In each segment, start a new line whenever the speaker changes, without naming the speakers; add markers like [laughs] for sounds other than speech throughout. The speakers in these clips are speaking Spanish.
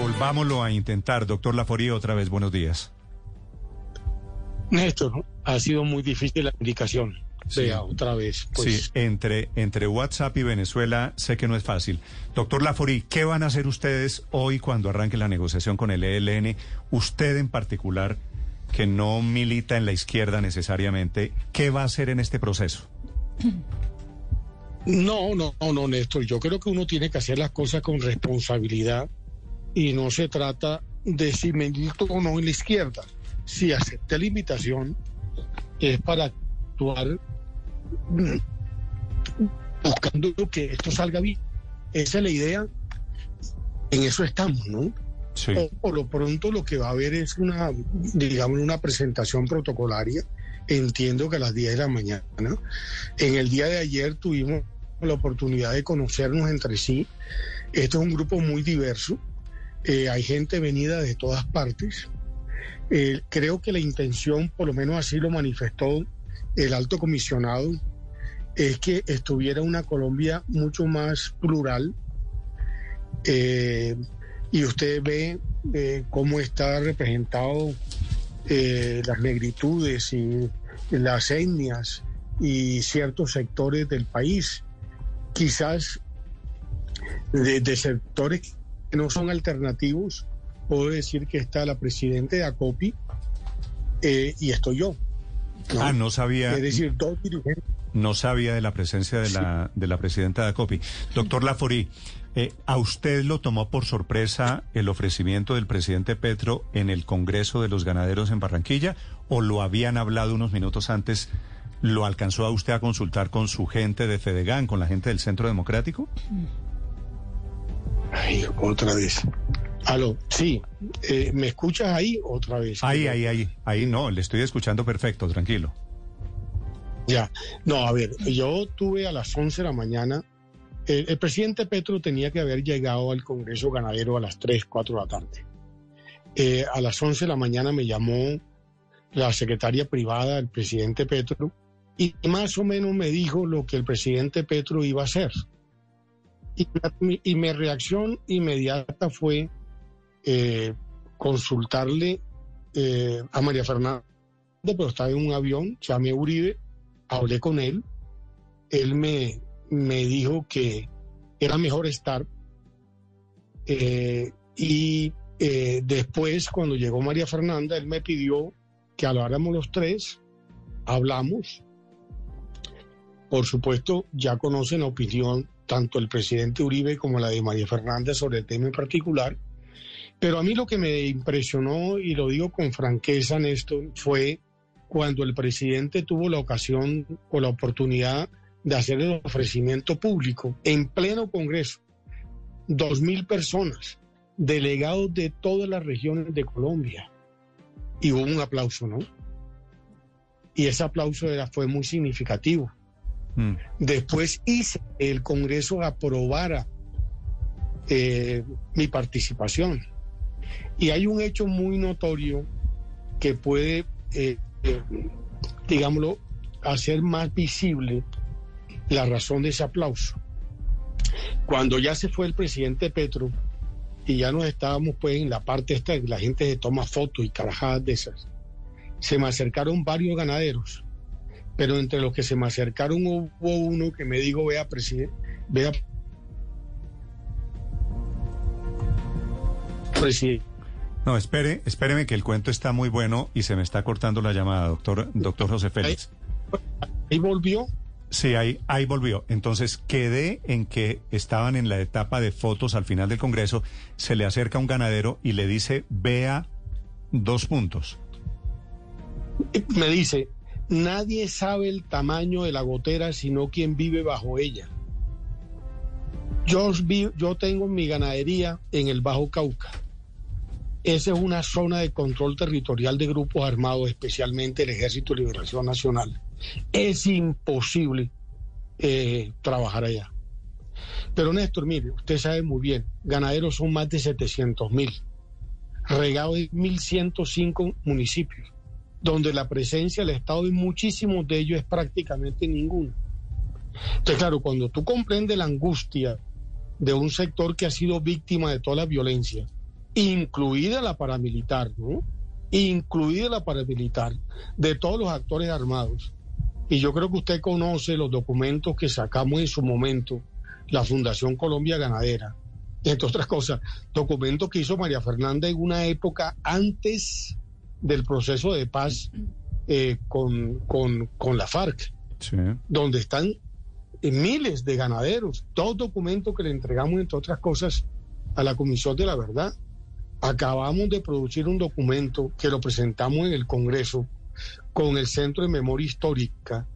Volvámoslo a intentar, doctor Laforí, otra vez. Buenos días.
Néstor, ha sido muy difícil la indicación.
Sí.
Vea, otra vez. Pues,
Sí, entre, entre WhatsApp y Venezuela sé que no es fácil. Doctor Laforí, ¿qué van a hacer ustedes hoy cuando arranque la negociación con el ELN? Usted en particular, que no milita en la izquierda necesariamente, ¿qué va a hacer en este proceso?
No, no, no, Néstor. Yo creo que uno tiene que hacer las cosas con responsabilidad y no se trata de si milito o no en la izquierda. Si acepté la invitación es para actuar mm, buscando que esto salga bien. Esa es la idea. En eso estamos, ¿no?
Sí.
O- Por lo pronto lo que va a haber es una, digamos, una presentación protocolaria. Entiendo que a las 10 de la mañana. En el día de ayer tuvimos la oportunidad de conocernos entre sí. Esto es un grupo muy diverso. Eh, hay gente venida de todas partes. Eh, creo que la intención, por lo menos así lo manifestó el alto comisionado, es que estuviera una Colombia mucho más plural. Eh, y usted ve cómo está representado eh, las negritudes y las etnias y ciertos sectores del país, quizás de, de sectores que no son alternativos. Puedo decir que está la presidenta de ACOPI eh, y estoy yo. ¿no?
Ah, no sabía.
Es decir, dos dirigentes.
No sabía de la presencia de la, de la presidenta de ACOPI. Doctor Laforí, eh, ¿a usted lo tomó por sorpresa el ofrecimiento del presidente Petro en el Congreso de los Ganaderos en Barranquilla o lo habían hablado unos minutos antes? ¿Lo alcanzó a usted a consultar con su gente de Fedegan, con la gente del Centro Democrático?
Ay, otra vez. Aló, sí, eh, ¿me escuchas ahí otra vez?
Ahí, ahí, ahí, ahí no, le estoy escuchando perfecto, tranquilo.
Ya, no, a ver, yo tuve a las 11 de la mañana, el, el presidente Petro tenía que haber llegado al Congreso Ganadero a las 3, 4 de la tarde. Eh, a las 11 de la mañana me llamó la secretaria privada del presidente Petro y más o menos me dijo lo que el presidente Petro iba a hacer. Y, mi- reacción inmediata fue eh, consultarle eh, a María Fernanda, pero estaba en un avión, llamé a Uribe, hablé con él, él me, me dijo que era mejor estar. eh, y eh, después, cuando llegó María Fernanda, él me pidió que habláramos los tres, hablamos. Por supuesto, ya conocen la opinión tanto el presidente Uribe como la de María Fernanda sobre el tema en particular. Pero a mí lo que me impresionó, y lo digo con franqueza, Néstor, fue cuando el presidente tuvo la ocasión o la oportunidad de hacer el ofrecimiento público en pleno Congreso. Dos mil personas, delegados de todas las regiones de Colombia. Y hubo un aplauso, ¿no? Y ese aplauso era, fue muy significativo.
Mm,
Después hice que el Congreso aprobara eh, mi participación. Y hay un hecho muy notorio que puede, eh, eh, digámoslo, hacer más visible la razón de ese aplauso. Cuando ya se fue el presidente Petro y ya nos estábamos pues en la parte esta, la gente se toma fotos y carajadas de esas, se me acercaron varios ganaderos pero entre los que se me acercaron hubo uno que me dijo, vea, presidente, vea, presidente,
No, espere, espéreme que el cuento está muy bueno y se me está cortando la llamada, doctor, doctor José Félix.
y volvió,
Sí, ahí, ahí volvió. Entonces quedé en que estaban en la etapa de fotos al final del Congreso. Se le acerca un ganadero y le dice, vea dos puntos.
me dice, nadie sabe el tamaño de la gotera sino quien vive bajo ella. Yo, yo tengo mi ganadería en el Bajo Cauca. Esa es una zona de control territorial de grupos armados, especialmente el Ejército de Liberación Nacional. Es imposible eh, trabajar allá. Pero Néstor, mire, usted sabe muy bien, ganaderos son más de 700 mil, regados en 1.105 municipios, donde la presencia del Estado en muchísimos de ellos es prácticamente ninguna. Entonces, claro, cuando tú comprendes la angustia de un sector que ha sido víctima de toda la violencia, incluida la paramilitar, ¿no? Incluida la paramilitar, de todos los actores armados. Y yo creo que usted conoce los documentos que sacamos en su momento, la Fundación Colombia Ganadera, entre otras cosas, documentos que hizo María Fernanda en una época antes del proceso de paz eh, con, con, la FARC, donde están miles de ganaderos, dos documentos que le entregamos, entre otras cosas, a la Comisión de la Verdad. Acabamos de producir un documento que lo presentamos en el Congreso con el Centro de Memoria Histórica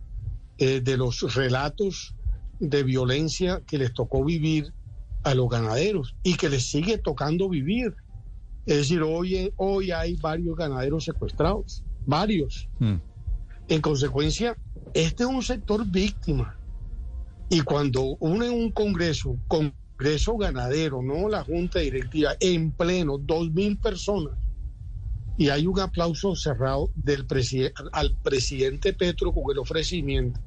eh, de los relatos de violencia que les tocó vivir a los ganaderos y que les sigue tocando vivir. Es decir, hoy, hoy hay varios ganaderos secuestrados, varios. Hmm. En consecuencia, este es un sector víctima. Y cuando uno en un congreso, congreso ganadero, no la junta directiva, en pleno, dos mil personas, y hay un aplauso cerrado del al presidente Petro con el ofrecimiento,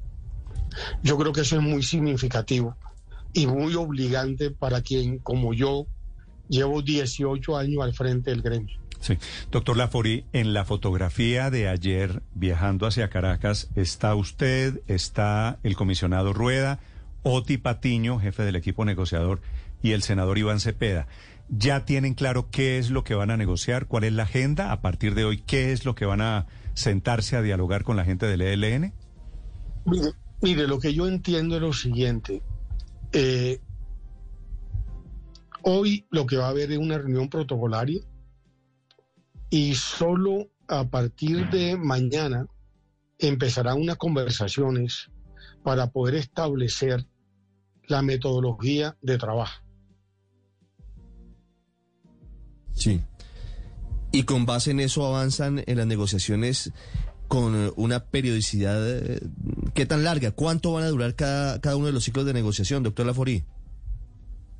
yo creo que eso es muy significativo y muy obligante para quien, como yo, llevo 18 años al frente del gremio.
Sí. Doctor Lafori, en la fotografía de ayer viajando hacia Caracas, está usted, está el comisionado Rueda, Oti Patiño, jefe del equipo negociador, y el senador Iván Cepeda. ¿Ya tienen claro qué es lo que van a negociar? ¿Cuál es la agenda? A partir de hoy, ¿qué es lo que van a sentarse a dialogar con la gente del ELN?
Mire, mire lo que yo entiendo es lo siguiente. Eh, hoy lo que va a haber es una reunión protocolaria y solo a partir de mañana empezarán unas conversaciones para poder establecer la metodología de trabajo.
Sí. Y con base en eso avanzan en las negociaciones con eh, una periodicidad, eh, ¿qué tan larga? ¿Cuánto van a durar cada, cada uno de los ciclos de negociación, doctor Laforí?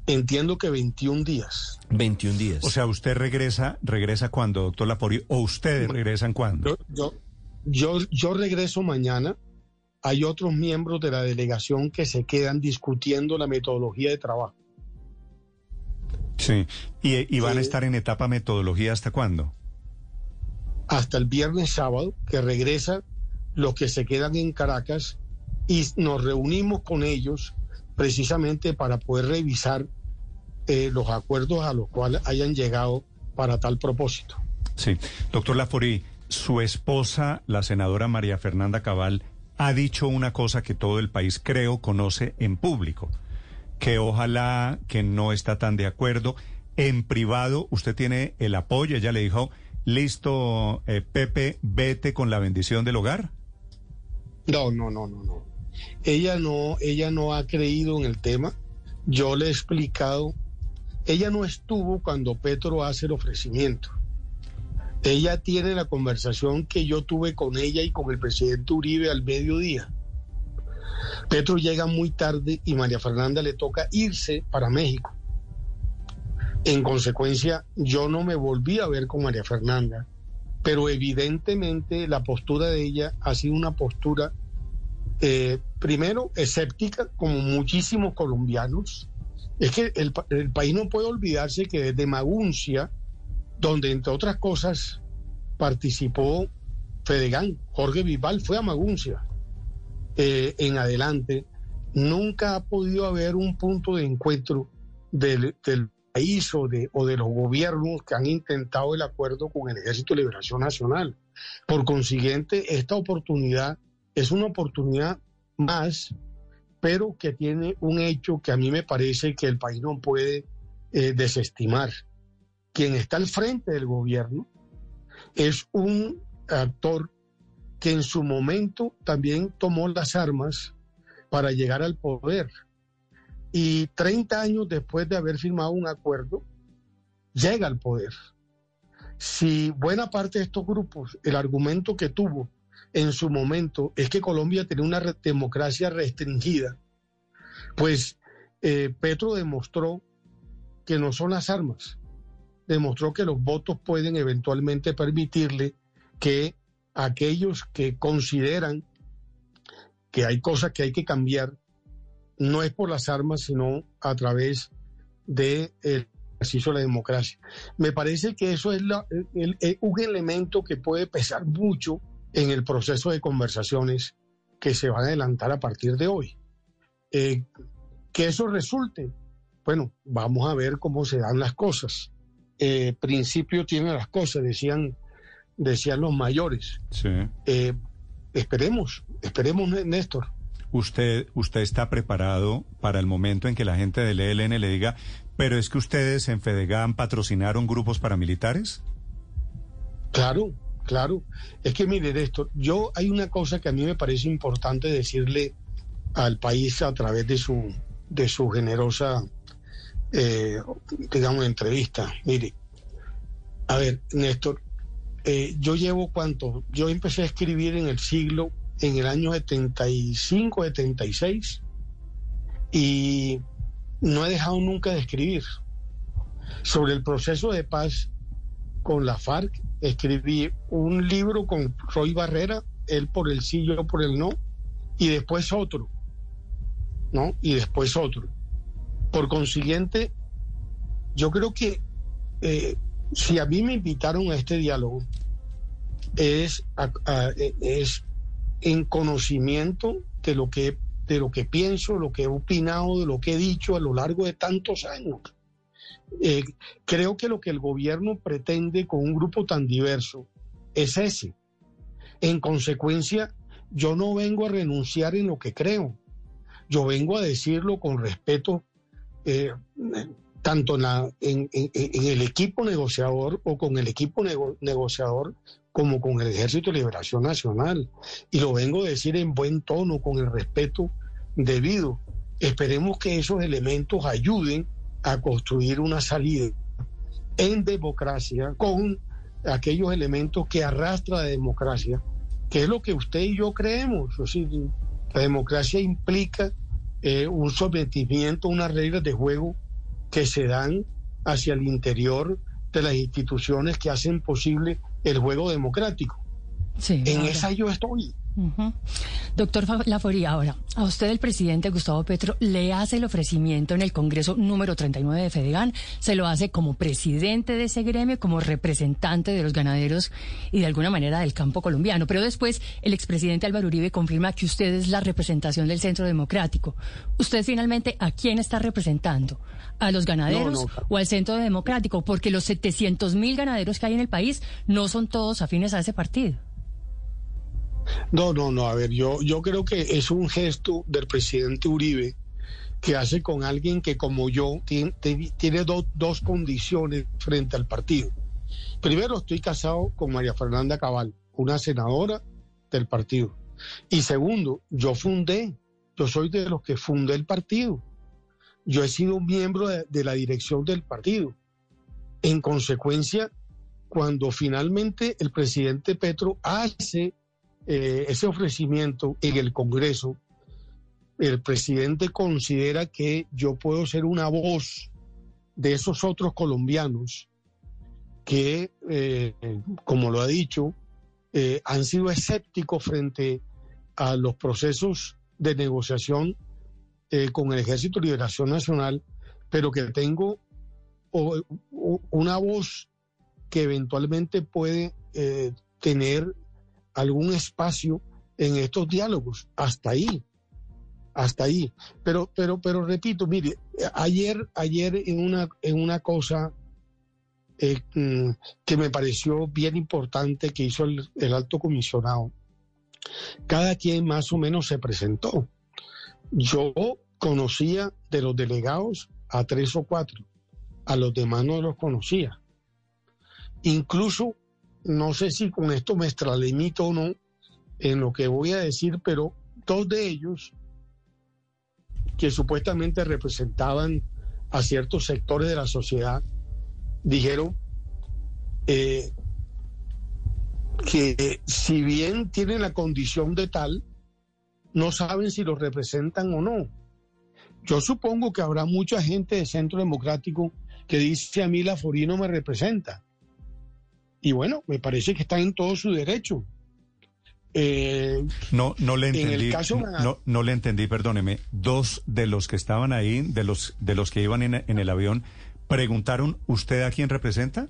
Entiendo que 21 días.
21 días.
O sea, usted regresa, regresa cuándo, doctor Laforí, o ustedes regresan cuándo.
Yo, yo, yo, regreso mañana. Hay otros miembros de la delegación que se quedan discutiendo la metodología de trabajo.
Sí, y, van a eh, estar en etapa metodología hasta cuándo?
hasta el viernes sábado, que regresa los que se quedan en Caracas y nos reunimos con ellos precisamente para poder revisar eh, los acuerdos a los cuales hayan llegado para tal propósito.
Sí, doctor Laforí, su esposa, la senadora María Fernanda Cabal, ha dicho una cosa que todo el país creo conoce en público, que ojalá que no está tan de acuerdo. En privado, usted tiene el apoyo, ella le dijo, Listo, eh, Pepe, vete con la bendición del hogar.
No, no, no, no, no. Ella no, ella no ha creído en el tema. Yo le he explicado. Ella no estuvo cuando Petro hace el ofrecimiento. Ella tiene la conversación que yo tuve con ella y con el presidente Uribe al mediodía. Petro llega muy tarde y María Fernanda le toca irse para México. En consecuencia, yo no me volví a ver con María Fernanda, pero evidentemente la postura de ella ha sido una postura, eh, primero, escéptica, como muchísimos colombianos. Es que el, país no puede olvidarse que desde Maguncia, donde entre otras cosas participó Fedegán, Jorge Vival fue a Maguncia eh, en adelante, nunca ha podido haber un punto de encuentro del, del país o de, o de los gobiernos que han intentado el acuerdo con el Ejército de Liberación Nacional. Por consiguiente, esta oportunidad es una oportunidad más, pero que tiene un hecho que a mí me parece que el país no puede eh, desestimar. Quien está al frente del gobierno es un actor que en su momento también tomó las armas para llegar al poder y 30 años después de haber firmado un acuerdo, llega al poder. Si buena parte de estos grupos, el argumento que tuvo en su momento es que Colombia tenía una democracia restringida, pues eh, Petro demostró que no son las armas, demostró que los votos pueden eventualmente permitirle que aquellos que consideran que hay cosas que hay que cambiar no es por las armas, sino a través de ejercicio de la democracia. Me parece que eso es un elemento que puede pesar mucho en el proceso de conversaciones que se van a adelantar a partir de hoy. Eh, que eso resulte, bueno, vamos a ver cómo se dan las cosas. Eh, principio tienen las cosas, decían, decían los mayores.
Sí.
Eh, esperemos, esperemos, Néstor.
¿Usted, ¿Usted está preparado para el momento en que la gente del ELN le diga, pero es que ustedes en Fedegan patrocinaron grupos paramilitares?
Claro, claro. Es que mire, Néstor, yo hay una cosa que a mí me parece importante decirle al país a través de su, de su generosa, eh, digamos, entrevista. Mire, a ver, Néstor, eh, yo llevo cuánto, yo empecé a escribir en el siglo, en el año 75, 76, y no he dejado nunca de escribir. Sobre el proceso de paz con la FARC, escribí un libro con Roy Barrera, él por el sí, yo por el no, y después otro, ¿no? Y después otro. Por consiguiente, yo creo que eh, si a mí me invitaron a este diálogo, es, es en conocimiento de lo, que, de lo que pienso, lo que he opinado, de lo que he dicho a lo largo de tantos años. Eh, creo que lo que el gobierno pretende con un grupo tan diverso es ese. En consecuencia, yo no vengo a renunciar en lo que creo. Yo vengo a decirlo con respeto eh, tanto en, el equipo negociador o con el equipo negociador como con el Ejército de Liberación Nacional. Y lo vengo a decir en buen tono, con el respeto debido. Esperemos que esos elementos ayuden a construir una salida en democracia con aquellos elementos que arrastra la democracia, que es lo que usted y yo creemos. la democracia implica eh, un sometimiento, unas reglas de juego que se dan hacia el interior de las instituciones que hacen posible el juego democrático. en esa yo estoy.
Doctor Laforía, ahora, a usted el presidente Gustavo Petro le hace el ofrecimiento en el Congreso número 39 de Fedegan, se lo hace como presidente de ese gremio, como representante de los ganaderos y de alguna manera del campo colombiano, pero después el expresidente Álvaro Uribe confirma que usted es la representación del Centro Democrático. ¿Usted finalmente a quién está representando? ¿A los ganaderos o al Centro Democrático? Porque los 700 mil ganaderos que hay en el país no son todos afines a ese partido.
No, no, no. A ver, yo, yo creo que es un gesto del presidente Uribe que hace con alguien que como yo tiene, dos condiciones frente al partido. Primero, estoy casado con María Fernanda Cabal, una senadora del partido. Y segundo, yo fundé, yo soy de los que fundé el partido. Yo he sido miembro de la dirección del partido. En consecuencia, cuando finalmente el presidente Petro hace eh, ese ofrecimiento en el Congreso, el presidente considera que yo puedo ser una voz de esos otros colombianos que, eh, como lo ha dicho, eh, han sido escépticos frente a los procesos de negociación con el Ejército de Liberación Nacional, pero que tengo una voz que eventualmente puede tener algún espacio en estos diálogos. Hasta ahí, hasta ahí. Pero, pero, pero repito, mire, ayer, ayer en una, en una cosa eh, mm, que me pareció bien importante que hizo el, el alto comisionado, cada quien más o menos se presentó. Yo conocía de los delegados a tres o cuatro, a los demás no los conocía. Incluso no sé si con esto me extralimito o no en lo que voy a decir, pero dos de ellos, que supuestamente representaban a ciertos sectores de la sociedad, dijeron eh, que si bien tienen la condición de tal, no saben si los representan o no. Yo supongo que habrá mucha gente de Centro Democrático que dice a mí la FORI no me representa. Y bueno, me parece que está en todo su derecho.
Eh, no, no le entendí. no, no, le entendí, perdóneme. Dos de los que estaban ahí, de los de los que iban en, el avión, ¿Preguntaron usted a quién representa?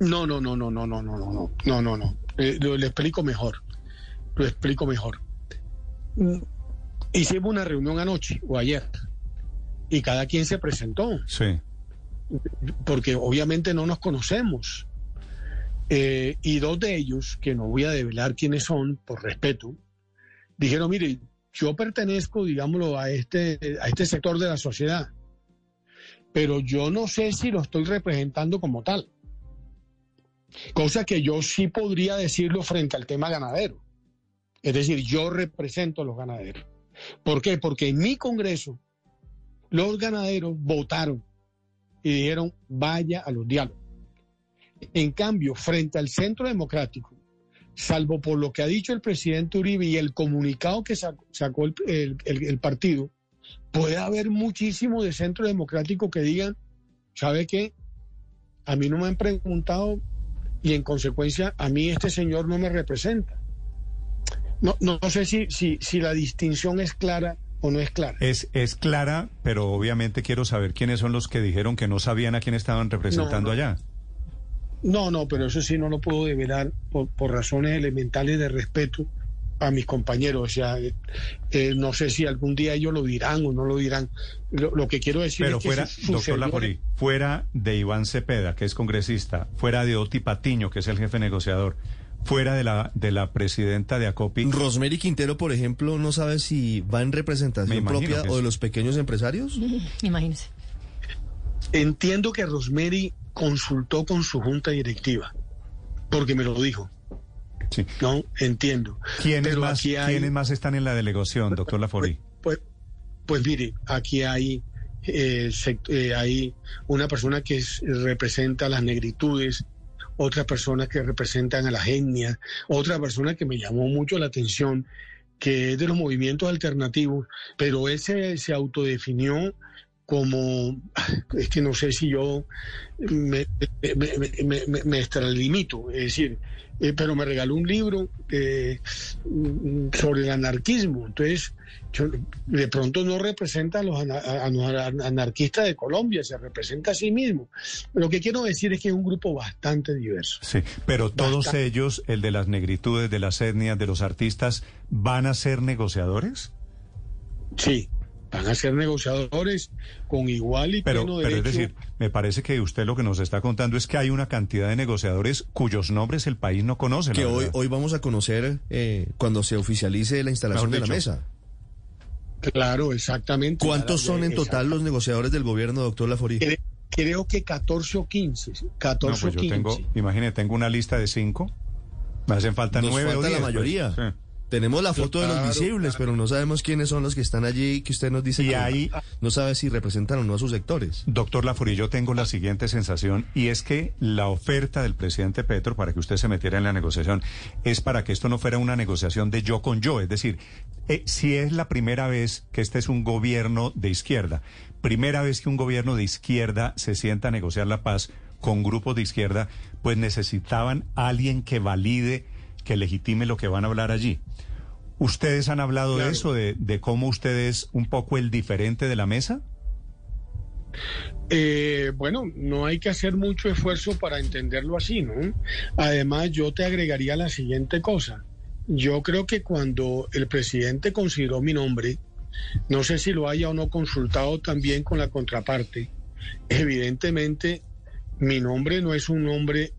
No, no, no, no, no, no, no, no, no, no, no, no. Eh, lo, le explico mejor. Lo explico mejor. Mm, Hicimos una reunión anoche o ayer y cada quien se presentó,
Sí.
porque obviamente no nos conocemos. Eh, y dos de ellos, que no voy a develar quiénes son, por respeto, dijeron, mire, yo pertenezco, digámoslo, a este, a este sector de la sociedad, pero yo no sé si lo estoy representando como tal. Cosa que yo sí podría decirlo frente al tema ganadero. Es decir, yo represento a los ganaderos. ¿Por qué? Porque en mi Congreso los ganaderos votaron y dijeron vaya a los diálogos. En cambio, frente al Centro Democrático, salvo por lo que ha dicho el presidente Uribe y el comunicado que sacó, sacó el, el- el- el partido, puede haber muchísimo de Centro Democrático que digan, ¿sabe qué? A mí no me han preguntado y en consecuencia a mí este señor no me representa. No, no, no sé si, si, si la distinción es clara o no es clara.
Es, es clara, pero obviamente quiero saber quiénes son los que dijeron que no sabían a quién estaban representando
No, no.
allá.
No, no, pero eso sí no lo puedo develar por, por razones elementales de respeto a mis compañeros. O sea, eh, eh, no sé si algún día ellos lo dirán o no lo dirán. Lo, lo que quiero decir
Pero
es que
fuera,
su- su
doctor Laforí, fuera de Iván Cepeda, que es congresista, fuera de Oti Patiño, que es el jefe negociador, fuera de la, de la presidenta de ACOPI,
Rosemary Quintero, por ejemplo, no sabe si va en representación propia
que
o de los pequeños empresarios. [laughs]
Imagínese.
Entiendo que Rosemary consultó con su junta directiva, porque me lo dijo.
sí.
No, entiendo.
¿Quiénes, más,
hay-
¿quiénes más están en la delegación, doctor Laforí?
Pues, pues mire, aquí hay, eh, eh, hay una persona que es- representa las negritudes, otra persona que representan a la etnias, otra persona que me llamó mucho la atención, que es de los movimientos alternativos, pero él se, se autodefinió como, es que no sé si yo me, me, me- me- extralimito, es decir, eh, pero me regaló un libro eh, sobre el anarquismo, entonces yo- de pronto no representa a los, ana- a- a los anarquistas de Colombia, se representa a sí mismo. Lo que quiero decir es que es un grupo bastante diverso.
Sí, pero todos ellos, el de las negritudes, de las etnias, de los artistas, ¿van a ser negociadores?
Sí, van a ser negociadores con igual y
Pero,
pleno
pero
derecho.
es decir, me parece que usted lo que nos está contando es que hay una cantidad de negociadores cuyos nombres el país no conoce.
que hoy, hoy vamos a conocer eh, cuando se oficialice la instalación de la mesa.
Claro, exactamente.
¿Cuántos son en
Exacto.
total los negociadores del gobierno, doctor Laforí?
Cre- Creo que 14 o 15. 14
No, pues
o
yo
15.
tengo, imagínate, tengo una lista de cinco. Me hacen falta
Nos
nueve o
falta la
pues.
mayoría.
Sí.
Tenemos la foto de los visibles, pero no sabemos quiénes son los que están allí que usted nos dice
Y
que
ahí-
no sabe si representan o no a sus sectores.
Doctor Laforí, yo tengo la siguiente sensación y es que la oferta del presidente Petro para que usted se metiera en la negociación es para que esto no fuera una negociación de yo con yo, es decir, eh, si es la primera vez que este es un gobierno de izquierda, primera vez que un gobierno de izquierda se sienta a negociar la paz con grupos de izquierda, pues necesitaban alguien que valide, que legitime lo que van a hablar allí. ¿Ustedes han hablado de eso, de, de cómo usted es un poco el diferente de la mesa?
Eh, bueno, no hay que hacer mucho esfuerzo para entenderlo así, ¿no? Además, yo te agregaría la siguiente cosa. Yo creo que cuando el presidente consideró mi nombre, no sé si lo haya o no consultado también con la contraparte, evidentemente mi nombre no es un nombre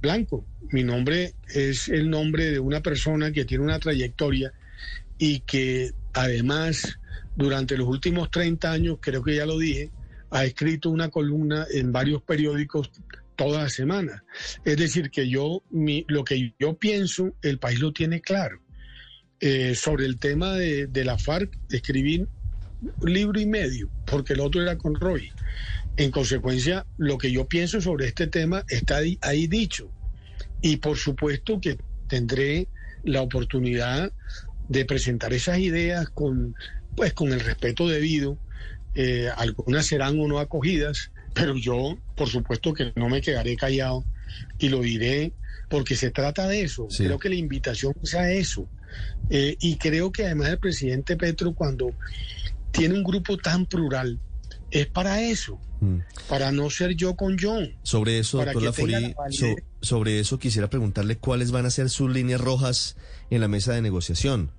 blanco, mi nombre es el nombre de una persona que tiene una trayectoria y que además durante los últimos 30 años, creo que ya lo dije, ha escrito una columna en varios periódicos toda la semana. Es decir, que yo, mi, lo que yo pienso, el país lo tiene claro. Eh, sobre el tema de, de la FARC, escribí un libro y medio, porque el otro era con Roy. En consecuencia, lo que yo pienso sobre este tema está ahí, dicho. Y por supuesto que tendré la oportunidad de presentar esas ideas con, pues, con el respeto debido. Eh, algunas serán o no acogidas, pero yo, por supuesto que no me quedaré callado y lo diré porque se trata de eso.
Sí.
Creo que la invitación es a eso. Eh, y creo que además el presidente Petro, cuando tiene un grupo tan plural, es para eso,
Mm.
para no ser yo con John.
Sobre eso,
Para
doctor Laforí,
la
so- sobre eso quisiera preguntarle cuáles van a ser sus líneas rojas en la mesa de negociación.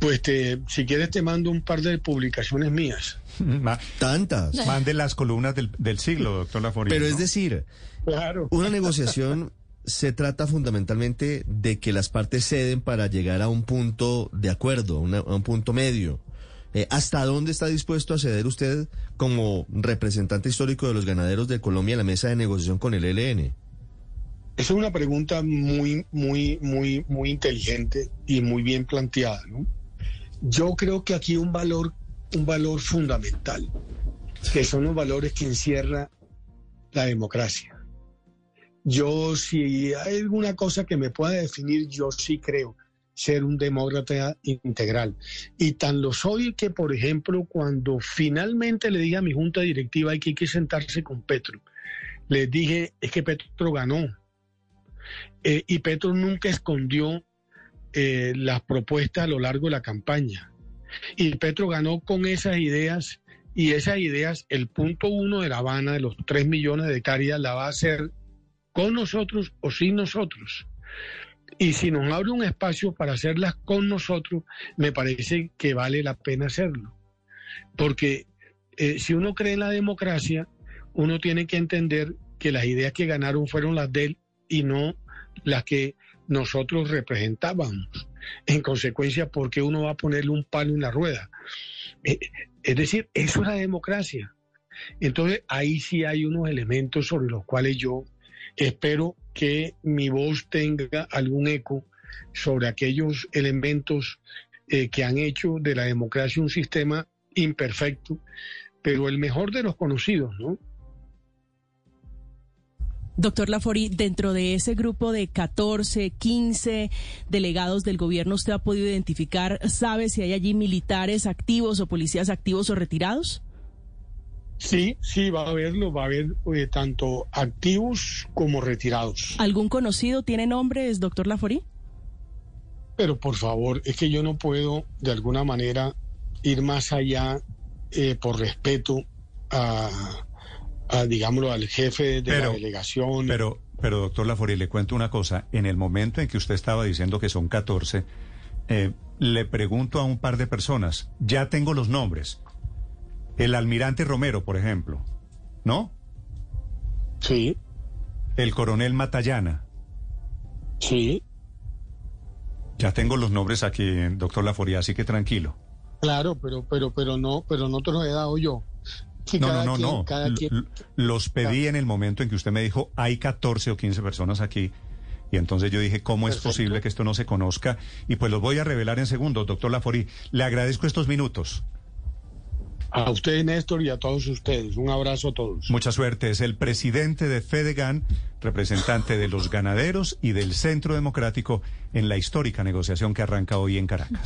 Pues te, si quieres te mando un par de publicaciones mías. [laughs]
Ma-
Tantas. [laughs]
Mande las columnas del, del siglo, doctor Laforí.
Pero
¿no?
es decir,
Claro.
una negociación [laughs] se trata fundamentalmente de que las partes ceden para llegar a un punto de acuerdo, una- a un punto medio. Eh, ¿Hasta dónde está dispuesto a ceder usted como representante histórico de los ganaderos de Colombia en la mesa de negociación con el ELN?
Esa es una pregunta muy, muy, muy, muy inteligente y muy bien planteada. Yo creo que aquí un valor, un valor fundamental, que son los valores que encierra la democracia. Yo, si hay alguna cosa que me pueda definir, yo sí creo ser un demócrata integral. Y tan lo soy que, por ejemplo, cuando finalmente le dije a mi junta directiva que, hay que sentarse con Petro, les dije, es que Petro ganó. Eh, y Petro nunca escondió eh, las propuestas a lo largo de la campaña. Y Petro ganó con esas ideas y esas ideas, el punto uno de La Habana, de los tres millones de hectáreas, la va a hacer con nosotros o sin nosotros. Y si nos abre un espacio para hacerlas con nosotros, me parece que vale la pena hacerlo. Porque eh, si uno cree en la democracia, uno tiene que entender que las ideas que ganaron fueron las de él y no las que nosotros representábamos. En consecuencia, ¿por qué uno va a ponerle un palo en la rueda? Eh, es decir, eso es la democracia. Entonces, ahí sí hay unos elementos sobre los cuales yo espero que mi voz tenga algún eco sobre aquellos elementos eh, que han hecho de la democracia un sistema imperfecto, pero el mejor de los conocidos, ¿no?
Doctor Lafori, dentro de ese grupo de 14, 15 delegados del gobierno, ¿usted ha podido identificar, sabe si hay allí militares activos o policías activos o retirados?
Sí, sí, va a haberlo, va a haber eh, tanto activos como retirados.
¿Algún conocido tiene nombres, doctor Lafori?
Pero por favor, es que yo no puedo de alguna manera ir más allá eh, por respeto a, a, digámoslo, al jefe de
Pero-
la delegación.
Pero, pero doctor Laforí, le cuento una cosa. En el momento en que usted estaba diciendo que son 14, eh, le pregunto a un par de personas, ya tengo los nombres. El almirante Romero, por ejemplo, ¿no?
Sí,
El coronel Matallana.
sí,
Ya tengo los nombres aquí, doctor Laforí, así que tranquilo.
claro, pero, pero, pero no, pero no te los he dado yo.
No, no, no,
quien-
no.
cada quien-
Los pedí en el momento en que usted me dijo, hay 14 o 15 personas aquí. Y entonces yo dije, ¿cómo es posible que esto no se conozca? Y pues los voy a revelar en segundos, doctor Laforí. Le agradezco estos minutos.
A usted, Néstor, y a todos ustedes. Un abrazo a todos.
Mucha suerte. Es el presidente de Fedegan, representante de los ganaderos y del Centro Democrático en la histórica negociación que arranca hoy en Caracas.